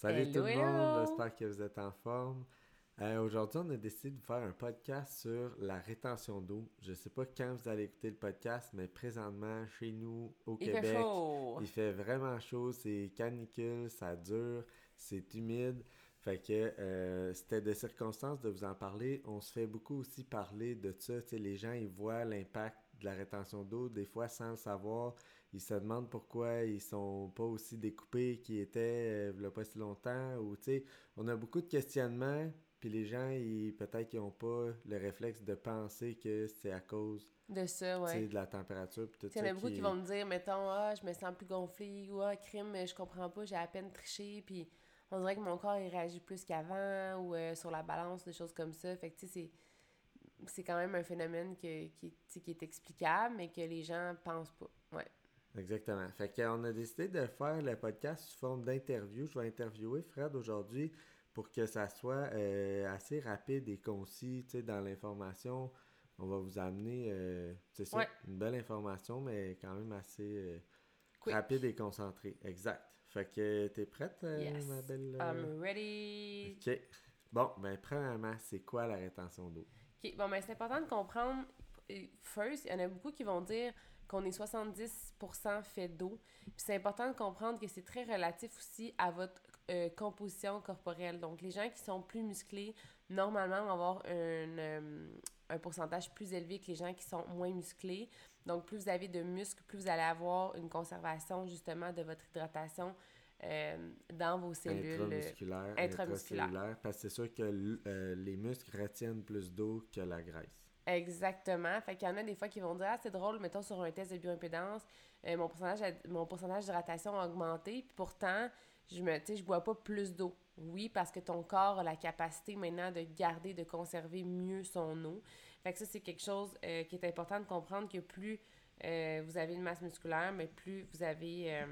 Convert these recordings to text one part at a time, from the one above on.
Salut Hello, tout le monde, j'espère que vous êtes en forme. Euh, Aujourd'hui, on a décidé de faire un podcast sur la rétention d'eau. Je sais pas quand vous allez écouter le podcast, mais présentement, chez nous, au Il Québec, fait chaud. il fait vraiment chaud, c'est canicule, ça dure, c'est humide. Fait que euh, c'était de circonstances de vous en parler. On se fait beaucoup aussi parler de ça. Tu sais, les gens, ils voient l'impact de la rétention d'eau, des fois sans le savoir. Ils se demandent pourquoi ils sont pas aussi découpés qu'ils étaient euh, il y a pas si longtemps. Ou, on a beaucoup de questionnements. Puis les gens, ils, peut-être qu'ils n'ont pas le réflexe de penser que c'est à cause De ça, ouais. de la température. Puis tout Il y en a beaucoup qui... qui vont me dire, mettons, ah, je me sens plus gonflée, ou ah, crime, je comprends pas, j'ai à peine triché, puis on dirait que mon corps, il réagit plus qu'avant, ou euh, sur la balance, des choses comme ça. Fait que, tu sais, c'est. C'est quand même un phénomène que, qui, qui est explicable, mais que les gens pensent pas. Ouais. Exactement. Fait qu'on a décidé de faire le podcast sous forme d'interview. Je vais interviewer Fred aujourd'hui pour que ça soit euh, assez rapide et concis tu sais, dans l'information. On va vous amener, euh, c'est Ouais. une belle information, mais quand même assez euh, rapide et concentrée. Exact. Fait que t'es prête, euh, Yes. ma belle? I'm ready. Ok. Bon, ben premièrement, c'est quoi la rétention d'eau? OK, bon, ben c'est important de comprendre. First, il y en a beaucoup qui vont dire qu'on est 70% fait d'eau. Puis c'est important de comprendre que c'est très relatif aussi à votre euh, composition corporelle. Donc, les gens qui sont plus musclés, normalement, vont avoir un, euh, un pourcentage plus élevé que les gens qui sont moins musclés. Donc, plus vous avez de muscles, plus vous allez avoir une conservation, justement, de votre hydratation euh, dans vos cellules. euh, Intramusculaire, intramusculaire. intracellulaire, parce que c'est sûr que les muscles retiennent plus d'eau que la graisse. Exactement. Fait qu'il y en a des fois qui vont dire Ah, c'est drôle, mettons sur un test de bioimpédance, euh, mon pourcentage, mon pourcentage d'hydratation a augmenté, puis pourtant, je me je bois pas plus d'eau. Oui, parce que ton corps a la capacité maintenant de garder, de conserver mieux son eau. Fait que ça, c'est quelque chose euh, qui est important de comprendre que plus euh, vous avez une masse musculaire, mais plus vous avez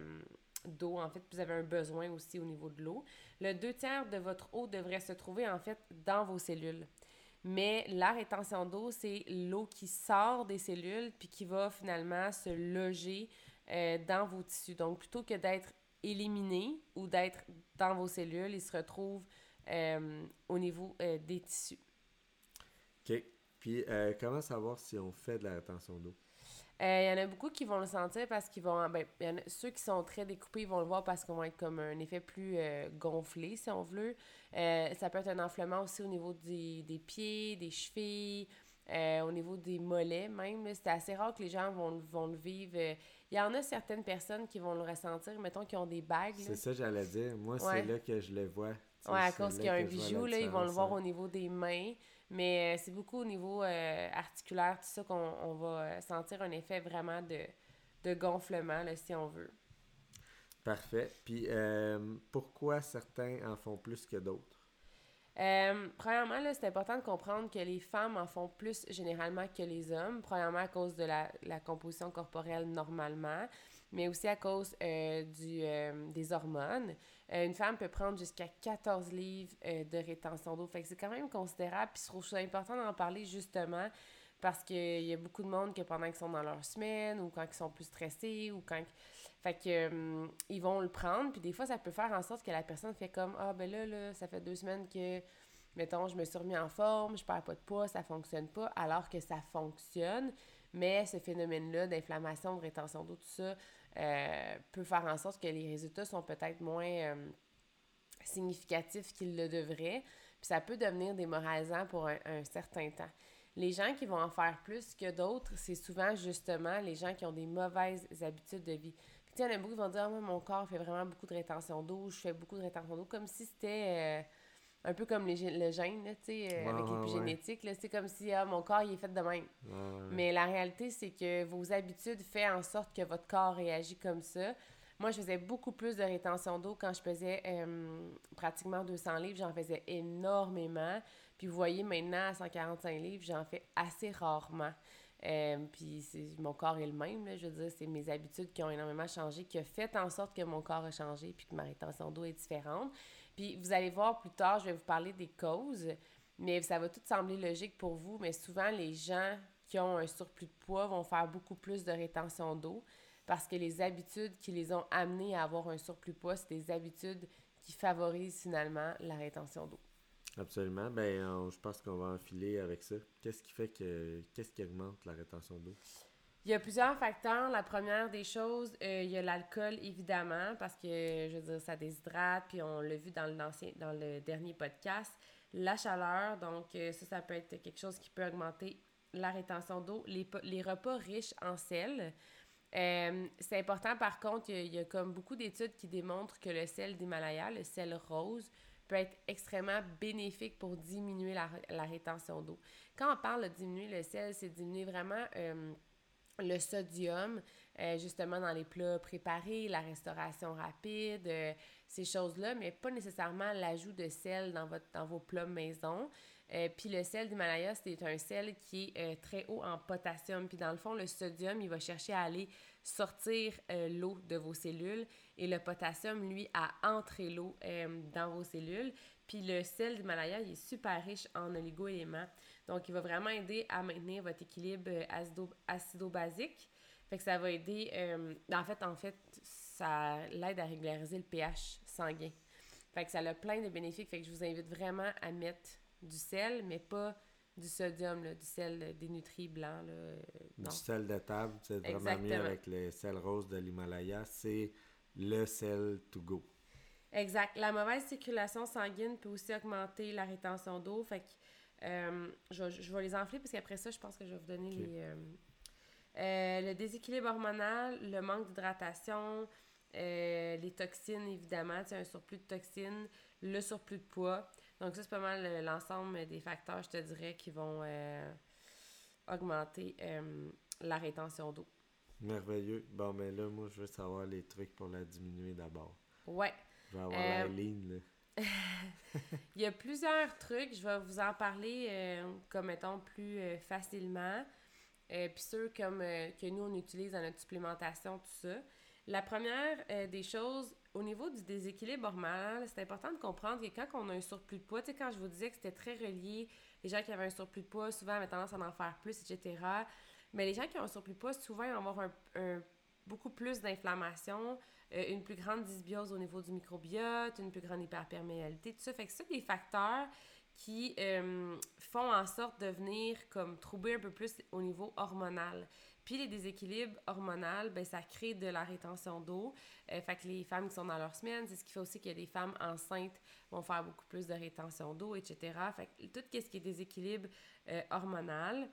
d'eau, en fait, vous avez un besoin aussi au niveau de l'eau. Le deux tiers de votre eau devrait se trouver, en fait, dans vos cellules. Mais la rétention d'eau, c'est l'eau qui sort des cellules puis qui va finalement se loger euh, dans vos tissus. Donc, plutôt que d'être éliminé ou d'être dans vos cellules, il se retrouve euh, au niveau euh, des tissus. OK. Puis, euh, comment savoir si on fait de la rétention d'eau? Euh, Il y en a beaucoup qui vont le sentir parce qu'ils vont. Ben, il y en a- ceux qui sont très découpés, ils vont le voir parce qu'ils vont être comme un effet plus euh, gonflé, si on veut. Euh, ça peut être un enflement aussi au niveau des, des pieds, des chevilles, euh, au niveau des mollets même. C'est assez rare que les gens vont, le- vont le vivre. Euh, Il y en a certaines personnes qui vont le ressentir, mettons, qui ont des bagues. C'est ça, j'allais dire. Moi, Ouais. c'est là que je le vois. Ouais, à cause qu'il y a un bijou, là, ils vont le voir hein. au niveau des mains. Mais euh, c'est beaucoup au niveau euh, articulaire, tout ça, qu'on on va euh, sentir un effet vraiment de, de gonflement, là, si on veut. Parfait. Puis, euh, pourquoi certains en font plus que d'autres? Euh, premièrement, là, c'est important de comprendre que les femmes en font plus généralement que les hommes. Premièrement, à cause de la, la composition corporelle normalement, mais aussi à cause euh, du, euh, des hormones. Euh, une femme peut prendre jusqu'à 14 livres de rétention d'eau. Fait que c'est quand même considérable. Puis je trouve ça important d'en parler justement parce qu'il y a beaucoup de monde que pendant qu'ils sont dans leur semaine ou quand ils sont plus stressés ou quand... Fait que ils vont le prendre, puis des fois, ça peut faire en sorte que la personne fait comme « Ah, ben là, là, ça fait deux semaines que, mettons, je me suis remis en forme, je perds pas de poids, ça fonctionne pas. » Alors que ça fonctionne, mais ce phénomène-là d'inflammation, de rétention d'eau, tout ça, euh, peut faire en sorte que les résultats sont peut-être moins... euh, significatifs qu'ils le devraient, puis ça peut devenir démoralisant pour un, certain temps. Les gens qui vont en faire plus que d'autres, c'est souvent justement les gens qui ont des mauvaises habitudes de vie. Puis, il y en a beaucoup qui vont dire, ah, mon corps fait vraiment beaucoup de rétention d'eau, je fais beaucoup de rétention d'eau, comme si c'était euh, un peu comme les, le gène, là, tu sais, euh, Ouais, avec ouais, l'épigénétique. là. C'est comme si ah, mon corps, il est fait de même. Ouais, ouais. Mais la réalité, c'est que vos habitudes font en sorte que votre corps réagit comme ça. Moi, je faisais beaucoup plus de rétention d'eau quand je pesais euh, pratiquement 200 livres. J'en faisais énormément. Puis vous voyez, maintenant, à 145 livres, j'en fais assez rarement. Euh, puis mon corps est le même, là, je veux dire, c'est mes habitudes qui ont énormément changé, qui ont fait en sorte que mon corps a changé, puis que ma rétention d'eau est différente. Puis vous allez voir plus tard, je vais vous parler des causes, mais ça va tout sembler logique pour vous, mais souvent les gens qui ont un surplus de poids vont faire beaucoup plus de rétention d'eau parce que les habitudes qui les ont amenés à avoir un surplus de poids, c'est des habitudes qui favorisent finalement la rétention d'eau. Absolument. Ben, je pense qu'on va enfiler avec ça. Qu'est-ce qui fait que. Qu'est-ce qui augmente la rétention d'eau? Il y a plusieurs facteurs. La première des choses, euh, il y a l'alcool, évidemment, parce que, je veux dire, ça déshydrate, puis on l'a vu dans, l'ancien, dans le dernier podcast. La chaleur, donc euh, ça, ça peut être quelque chose qui peut augmenter la rétention d'eau. Les, les repas riches en sel, euh, c'est important, par contre, il y, a, comme beaucoup d'études qui démontrent que le sel d'Himalaya, le sel rose, peut être extrêmement bénéfique pour diminuer la, la rétention d'eau. Quand on parle de diminuer le sel, c'est diminuer vraiment le sodium, euh, justement dans les plats préparés, la restauration rapide, ces choses-là, mais pas nécessairement l'ajout de sel dans, votre, dans vos plats maison. Euh, puis le sel d'Himalaya, c'est un sel qui est euh, très haut en potassium. Puis dans le fond, le sodium, il va chercher à aller sortir euh, l'eau de vos cellules et le potassium, lui, à entrer l'eau dans vos cellules. Puis le sel d'Himalaya, il est super riche en oligo-éléments. Donc, il va vraiment aider à maintenir votre équilibre acido-basique. Fait que ça va aider... en fait, en fait, ça l'aide à régulariser le pH sanguin. Fait que ça a plein de bénéfices. Fait que je vous invite vraiment à mettre du sel, mais pas du sodium, là, du sel des nutris blancs. Là, euh, Du sel de table, c'est vraiment mieux avec le sel rose de l'Himalaya. C'est le sel to go. Exact. La mauvaise circulation sanguine peut aussi augmenter la rétention d'eau. Fait que euh, je, je, vais les enfler parce qu'après ça, je pense que je vais vous donner les. Euh, le déséquilibre hormonal, le manque d'hydratation, les toxines, évidemment, un surplus de toxines, le surplus de poids. Donc, ça, c'est pas mal euh, l'ensemble des facteurs, je te dirais, qui vont euh, augmenter euh, la rétention d'eau. Merveilleux. Bon, mais là, moi, je veux savoir les trucs pour la diminuer d'abord. Ouais. Je vais avoir la ligne, là. Il y a plusieurs trucs. Je vais vous en parler comme étant plus facilement. Puis ceux comme que nous, on utilise dans notre supplémentation, tout ça. La première des choses, au niveau du déséquilibre hormonal, c'est important de comprendre que quand on a un surplus de poids, tu sais, quand je vous disais que c'était très relié, les gens qui avaient un surplus de poids, souvent avaient tendance à en faire plus, etc. Mais les gens qui ont un surplus de poids, souvent, ils vont avoir un, beaucoup plus d'inflammation, euh, une plus grande dysbiose au niveau du microbiote, une plus grande hyperperméabilité, tout ça. Fait que c'est des facteurs qui euh, font en sorte de venir comme troubler un peu plus au niveau hormonal. Puis les déséquilibres hormonaux, ben, ça crée de la rétention d'eau. Euh, fait que les femmes qui sont dans leur semaine, c'est ce qui fait aussi que des femmes enceintes vont faire beaucoup plus de rétention d'eau, etc. Fait que tout ce qui est déséquilibre euh, hormonal.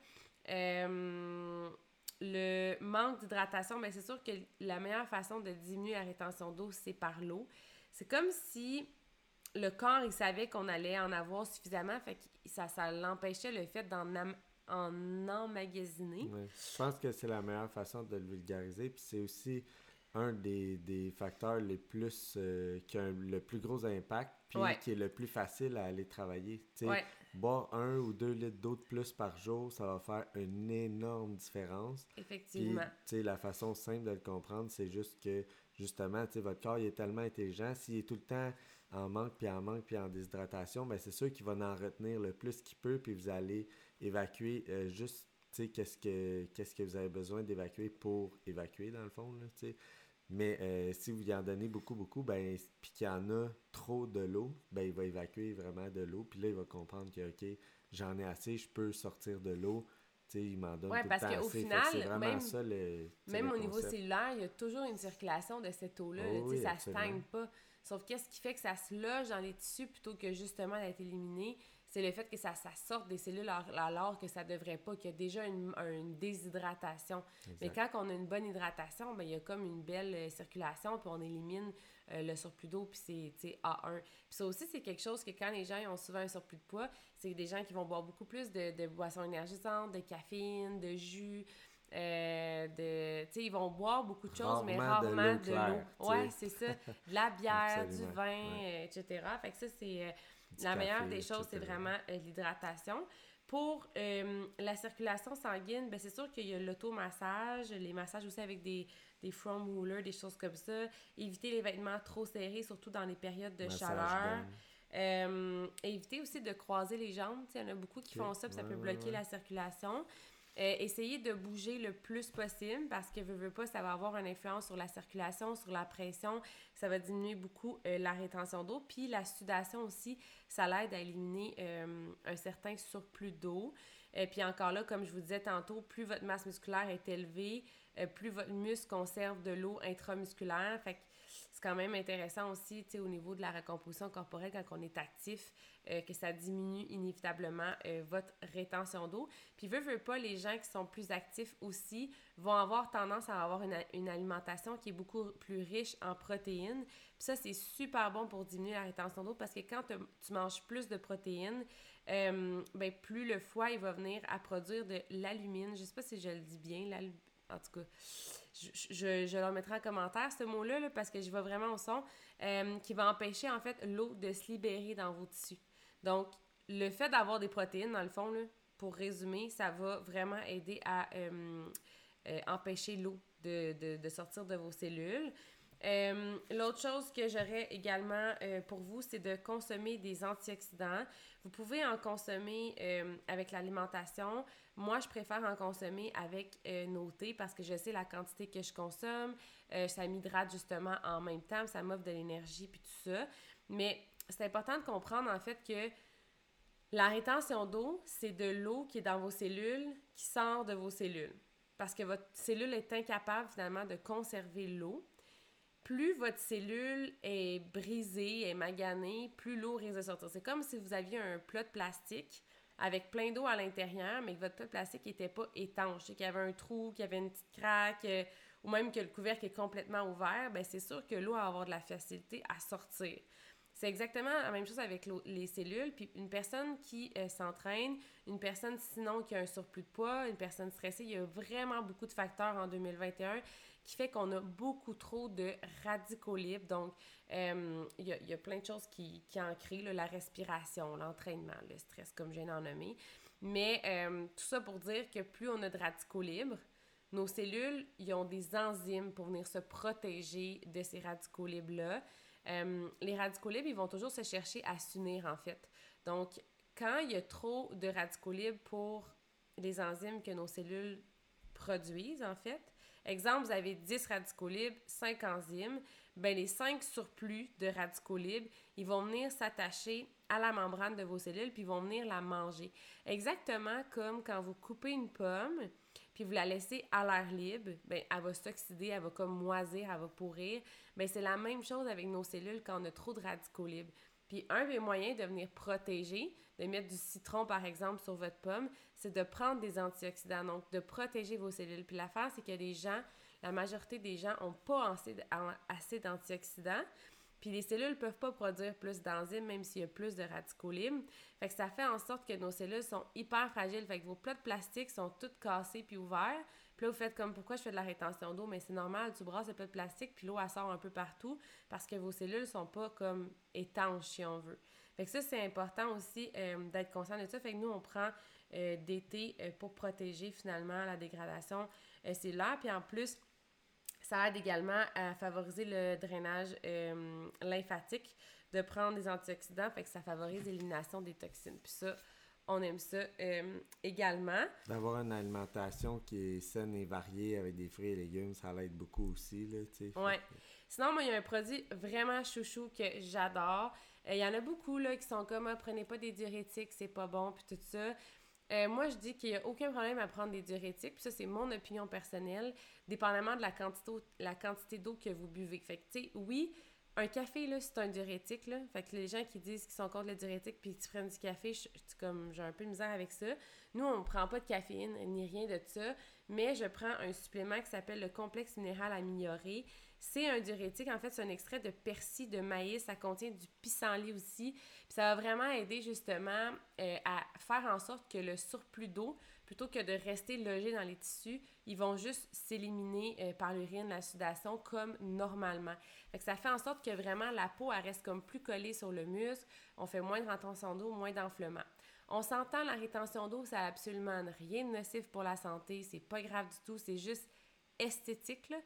Le manque d'hydratation, ben, c'est sûr que la meilleure façon de diminuer la rétention d'eau, c'est par l'eau. C'est comme si le corps, il savait qu'on allait en avoir suffisamment, fait ça, ça l'empêchait le fait d'en en emmagasiner. Je pense que c'est la meilleure façon de le vulgariser. Puis c'est aussi un des, des, facteurs les plus euh, qui a le plus gros impact puis qui est le plus facile à aller travailler. Ouais. Boire un ou deux litres d'eau de plus par jour, ça va faire une énorme différence. Effectivement. Puis, la façon simple de le comprendre, c'est juste que, justement, votre corps il est tellement intelligent. S'il est tout le temps en manque, puis en manque, puis en déshydratation, ben c'est sûr qu'il va en retenir le plus qu'il peut, puis vous allez évacuer euh, juste, qu'est-ce que, qu'est-ce que vous avez besoin d'évacuer pour évacuer, dans le fond, là. Mais euh, si vous y en donnez beaucoup, beaucoup, ben, puis qu'il y en a trop de l'eau, ben, il va évacuer vraiment de l'eau. Puis là, il va comprendre que, OK, j'en ai assez, je peux sortir de l'eau. Tu sais, il m'en donne tout parce le temps qu'au final, même, ça, le, même au niveau cellulaire, il y a toujours une circulation de cette eau-là. Oh, ça ne stagne pas. Sauf qu'est-ce qui fait que ça se loge dans les tissus plutôt que justement d'être éliminé? C'est le fait que ça, ça sorte des cellules alors que ça devrait pas, qu'il y a déjà une, déshydratation. Mais quand on a une bonne hydratation, ben, il y a comme une belle euh, circulation, puis on élimine euh, le surplus d'eau, puis c'est A1. Puis ça aussi, c'est quelque chose que quand les gens ont souvent un surplus de poids, c'est des gens qui vont boire beaucoup plus de, boissons énergisantes, de caféine, de jus, Euh, de, ils vont boire beaucoup de choses, mais rarement de l'eau. Ouais, c'est ça. De la bière, du vin, etc. Fait que ça, c'est la meilleure des choses, c'est vraiment l'hydratation. Pour la circulation sanguine, ben c'est sûr qu'il y a l'automassage, les massages aussi avec des, des foam rollers, des choses comme ça. Éviter les vêtements trop serrés, surtout dans les périodes de chaleur. Euh, éviter aussi de croiser les jambes. Il y en a beaucoup qui font ça, puis ça peut bloquer la circulation. Euh, essayer de bouger le plus possible parce que, veux, veux pas, ça va avoir une influence sur la circulation, sur la pression. Ça va diminuer beaucoup euh, la rétention d'eau. Puis la sudation aussi, ça l'aide à éliminer un certain surplus d'eau. Et puis encore là, comme je vous disais tantôt, plus votre masse musculaire est élevée, plus votre muscle conserve de l'eau intramusculaire. Fait quand même intéressant aussi, au niveau de la recomposition corporelle, quand on est actif, euh, que ça diminue inévitablement euh, votre rétention d'eau. Puis, veut, veut pas, les gens qui sont plus actifs aussi vont avoir tendance à avoir une, une alimentation qui est beaucoup plus riche en protéines. Puis ça, c'est super bon pour diminuer la rétention d'eau parce que quand tu manges plus de protéines, euh, ben, plus le foie, il va venir à produire de l'alumine. Je sais pas si je le dis bien, en tout cas je, je, leur mettrai en commentaire ce mot-là parce que je vais vraiment au son, euh, qui va empêcher en fait l'eau de se libérer dans vos tissus. Donc, le fait d'avoir des protéines, dans le fond, là, pour résumer, ça va vraiment aider à euh, euh, empêcher l'eau de, de, de, sortir de vos cellules. Euh, l'autre chose que j'aurais également euh, pour vous, c'est de consommer des antioxydants. Vous pouvez en consommer euh, avec l'alimentation. Moi, je préfère en consommer avec nos thés parce que je sais la quantité que je consomme. ça m'hydrate justement en même temps, ça m'offre de l'énergie puis tout ça. Mais c'est important de comprendre en fait que la rétention d'eau, c'est de l'eau qui est dans vos cellules qui sort de vos cellules. Parce que votre cellule est incapable finalement de conserver l'eau plus votre cellule est brisée, est maganée, plus l'eau risque de sortir. C'est comme si vous aviez un plat de plastique avec plein d'eau à l'intérieur, mais que votre plat de plastique n'était pas étanche, qu'il y avait un trou, qu'il y avait une petite craque, euh, ou même que le couvercle est complètement ouvert, ben c'est sûr que l'eau va avoir de la facilité à sortir. C'est exactement la même chose avec les cellules. Puis une personne qui euh, s'entraîne, une personne sinon qui a un surplus de poids, une personne stressée, il y a vraiment beaucoup de facteurs en 2021 qui fait qu'on a beaucoup trop de radicaux libres. Donc, euh, il y, a, plein de choses qui, en créent, la respiration, l'entraînement, le stress, comme je viens d'en nommer. Mais euh, tout ça pour dire que plus on a de radicaux libres, nos cellules, ils ont des enzymes pour venir se protéger de ces radicaux libres-là. Euh, les radicaux libres, ils vont toujours se chercher à s'unir, en fait. Donc, quand il y a trop de radicaux libres pour les enzymes que nos cellules produisent, en fait, Exemple, vous avez 10 radicaux libres, 5 enzymes. Ben, les 5 surplus de radicaux libres, ils vont venir s'attacher à la membrane de vos cellules, puis ils vont venir la manger. Exactement comme quand vous coupez une pomme, puis vous la laissez à l'air libre, ben, elle va s'oxyder, elle va comme moisir, elle va pourrir. Ben, c'est la même chose avec nos cellules quand on a trop de radicaux libres. Puis un des moyens de venir protéger, de mettre du citron par exemple sur votre pomme, c'est de prendre des antioxydants, donc de protéger vos cellules. Puis l'affaire, c'est que des gens, la majorité des gens n'ont pas assez, d'antioxydants. Puis les cellules ne peuvent pas produire plus d'enzymes, même s'il y a plus de radicaux libres. Fait que ça fait en sorte que nos cellules sont hyper fragiles. Fait que vos plats de plastique sont toutes cassés puis ouverts. Puis là, vous faites comme pourquoi je fais de la rétention d'eau, mais c'est normal, tu brasses le plat de plastique, puis l'eau, elle sort un peu partout parce que vos cellules sont pas comme étanches, si on veut. Fait que ça, c'est important aussi euh, d'être conscient de ça. Fait que nous, on prend euh, des thés euh, pour protéger finalement la dégradation cellulaire. Puis en plus, ça aide également à favoriser le drainage lymphatique, de prendre des antioxydants, fait que ça favorise l'élimination des toxines. Puis ça, on aime ça euh, également. D'avoir une alimentation qui est saine et variée avec des fruits et légumes, ça l'aide beaucoup aussi, là, tu sais. Ouais. Sinon, moi, il y a un produit vraiment chouchou que j'adore. Euh, il y en a beaucoup, là, qui sont comme, ah, prenez pas des diurétiques, c'est pas bon, puis tout ça. Euh, moi, je dis qu'il n'y a aucun problème à prendre des diurétiques, puis ça, c'est mon opinion personnelle, dépendamment de la quantité, la quantité d'eau que vous buvez. Fait que, tu sais, oui, un café, là, c'est un diurétique, là. Fait que les gens qui disent qu'ils sont contre le diurétique puis qu'ils prennent du café, je, comme, j'ai un peu de misère avec ça. Nous, on ne prend pas de caféine ni rien de ça, mais je prends un supplément qui s'appelle le complexe minéral amélioré. C'est un diurétique, en fait, c'est un extrait de persil de maïs. Ça contient du pissenlit aussi. Puis ça va vraiment aider justement euh, à faire en sorte que le surplus d'eau, plutôt que de rester logé dans les tissus, ils vont juste s'éliminer euh, par l'urine, la sudation, comme normalement. Fait ça fait en sorte que vraiment la peau, reste comme plus collée sur le muscle. On fait moins de rétention d'eau, moins d'enflement. On s'entend, la rétention d'eau, ça n'a absolument rien de nocif pour la santé. C'est pas grave du tout. C'est juste esthétique, là.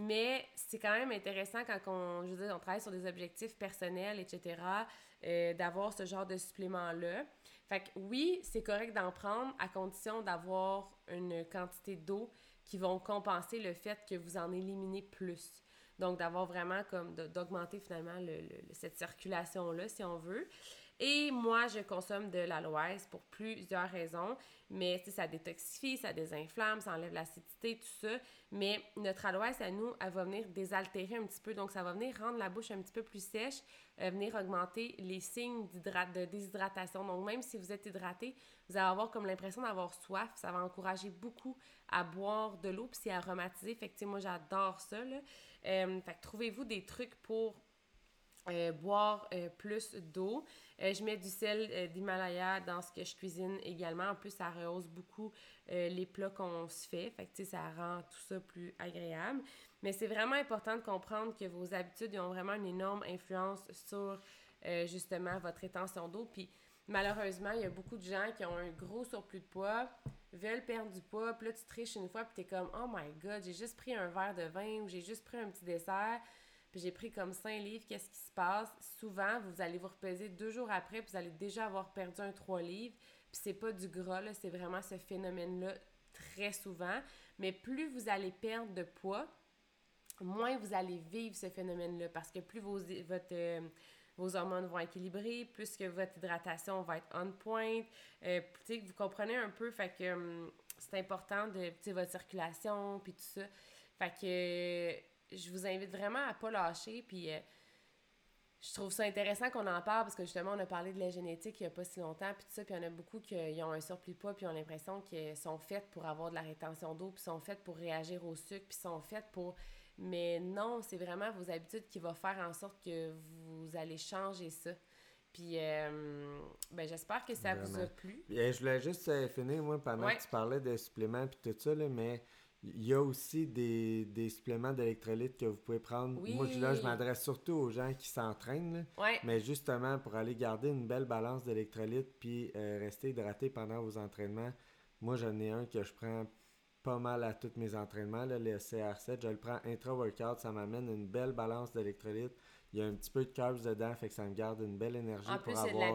Mais c'est quand même intéressant quand on, je veux on travaille sur des objectifs personnels, etc., euh, d'avoir ce genre de supplément-là. Fait que oui, c'est correct d'en prendre à condition d'avoir une quantité d'eau qui vont compenser le fait que vous en éliminez plus. Donc, d'avoir vraiment comme d'augmenter finalement le, cette circulation-là, si on veut. Et moi, je consomme de l'aloès pour plusieurs raisons. Mais ça détoxifie, ça désinflamme, ça enlève l'acidité, tout ça. Mais notre aloès, à nous, elle va venir désaltérer un petit peu. Donc, ça va venir rendre la bouche un petit peu plus sèche, euh, venir augmenter les signes de déshydratation. Donc, même si vous êtes hydraté, vous allez avoir comme l'impression d'avoir soif. Ça va encourager beaucoup à boire de l'eau, puis c'est aromatisé. Fait que, moi, j'adore ça. Euh, fait que trouvez-vous des trucs pour euh, boire euh, plus d'eau. Euh, je mets du sel d'Himalaya dans ce que je cuisine également. En plus, ça rehausse beaucoup les plats qu'on se fait. Fait que, ça rend tout ça plus agréable. Mais c'est vraiment important de comprendre que vos habitudes ont vraiment une énorme influence sur justement votre rétention d'eau. Puis malheureusement, il y a beaucoup de gens qui ont un gros surplus de poids, veulent perdre du poids, puis là, tu triches une fois, puis t'es comme « Oh my God, j'ai juste pris un verre de vin ou j'ai juste pris un petit dessert. » puis j'ai pris comme 5 livres, qu'est-ce qui se passe? Souvent, vous allez vous repeser deux jours après, puis vous allez déjà avoir perdu un 3 livres. Puis c'est pas du gras, là, c'est vraiment ce phénomène-là très souvent. Mais plus vous allez perdre de poids, moins vous allez vivre ce phénomène-là. Parce que plus vos, votre, euh, vos hormones vont équilibrer, plus que votre hydratation va être on point. Euh, vous comprenez un peu, fait que hum, c'est important de votre circulation, puis tout ça. Fait que je vous invite vraiment à pas lâcher. Puis euh, je trouve ça intéressant qu'on en parle parce que justement, on a parlé de la génétique il n'y a pas si longtemps. Puis tout ça, puis il y en a beaucoup qui ont un surplus de poids, puis ont l'impression qu'ils sont faites pour avoir de la rétention d'eau, puis sont faites pour réagir au sucre, puis sont faites pour. Mais non, c'est vraiment vos habitudes qui vont faire en sorte que vous allez changer ça. Puis, euh, ben, j'espère que ça vous a plu. je voulais juste euh, finir, moi, pendant que tu parlais de suppléments puis tout ça, là, mais il y a aussi des, des suppléments d'électrolytes que vous pouvez prendre. Moi, là, je m'adresse surtout aux gens qui s'entraînent. Mais justement, pour aller garder une belle balance d'électrolytes puis euh, rester hydraté pendant vos entraînements, moi, j'en ai un que je prends pas mal à tous mes entraînements, là, le CR7. Je le prends intra-workout. Ça m'amène une belle balance d'électrolytes. Il y a un petit peu de carbs dedans, fait que ça me garde une belle énergie en plus, c'est de la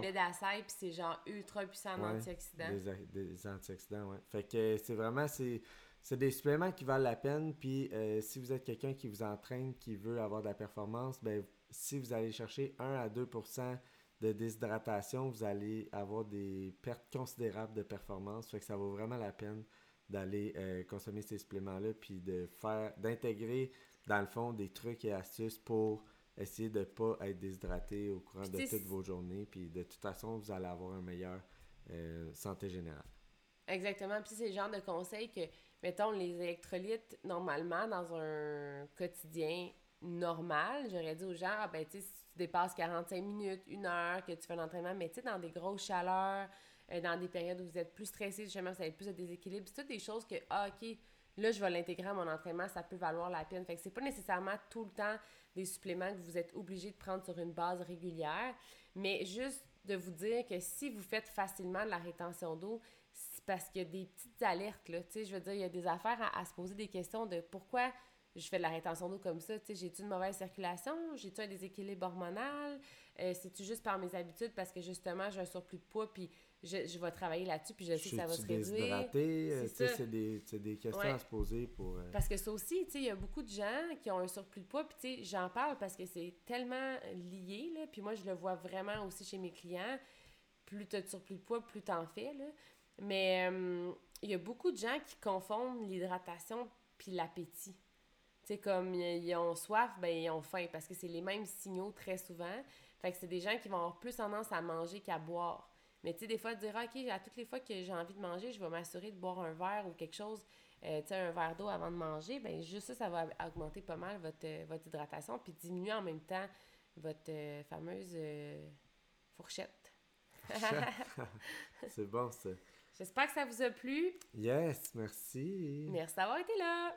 puis c'est genre ultra puissant en antioxydants. Des, des antioxydants, ouais. Fait que c'est vraiment... c'est c'est des suppléments qui valent la peine. Puis euh, si vous êtes quelqu'un qui vous entraîne, qui veut avoir de la performance, ben, si vous allez chercher 1 à 2% de déshydratation, vous allez avoir des pertes considérables de performance. Fait que ça vaut vraiment la peine d'aller euh, consommer ces suppléments-là, puis de faire, d'intégrer dans le fond des trucs et astuces pour essayer de ne pas être déshydraté au courant de toutes vos journées. Puis de toute façon, vous allez avoir une meilleure euh, santé générale. Exactement. Puis c'est le genre de conseils que mettons, les électrolytes, normalement, dans un quotidien normal, j'aurais dit aux gens, ah, ben, tu sais, si tu dépasses 45 minutes, une heure, que tu fais un entraînement, mais tu sais, dans des grosses chaleurs, euh, dans des périodes où vous êtes plus stressé, justement, vous avez plus de déséquilibre, c'est toutes des choses que, ah, OK, là, je vais l'intégrer à mon entraînement, ça peut valoir la peine. Fait que c'est pas nécessairement tout le temps des suppléments que vous êtes obligé de prendre sur une base régulière, mais juste de vous dire que si vous faites facilement de la rétention d'eau, c'est parce qu'il y a des petites alertes, là, tu sais, je veux dire, il y a des affaires à, se poser des questions de pourquoi je fais de la rétention d'eau comme ça, tu sais, j'ai-tu une mauvaise circulation, j'ai-tu un déséquilibre hormonal, euh, c'est-tu juste par mes habitudes parce que justement j'ai un surplus de poids puis je, je vais travailler là-dessus puis je sais que ça va se réduire. Euh, c'est des, des questions à se poser pour... Euh, parce que ça aussi, tu sais, il y a beaucoup de gens qui ont un surplus de poids puis tu sais, j'en parle parce que c'est tellement lié, là, puis moi je le vois vraiment aussi chez mes clients, plus tu as de surplus de poids, plus tu en fais, là. Mais euh, il y a beaucoup de gens qui confondent l'hydratation puis l'appétit. Tu sais, comme ils ont soif, ben ils ont faim parce que c'est les mêmes signaux très souvent. Fait que c'est des gens qui vont avoir plus tendance à manger qu'à boire. Mais tu sais, des fois, dire, ah, OK, à toutes les fois que j'ai envie de manger, je vais m'assurer de boire un verre ou quelque chose, euh, tu sais, un verre d'eau avant de manger. Ben juste ça, ça va augmenter pas mal votre, euh, votre hydratation puis diminuer en même temps votre euh, fameuse fourchette. fourchette. c'est bon, ça. J'espère que ça vous a plu. Yes, merci. Merci d'avoir été là.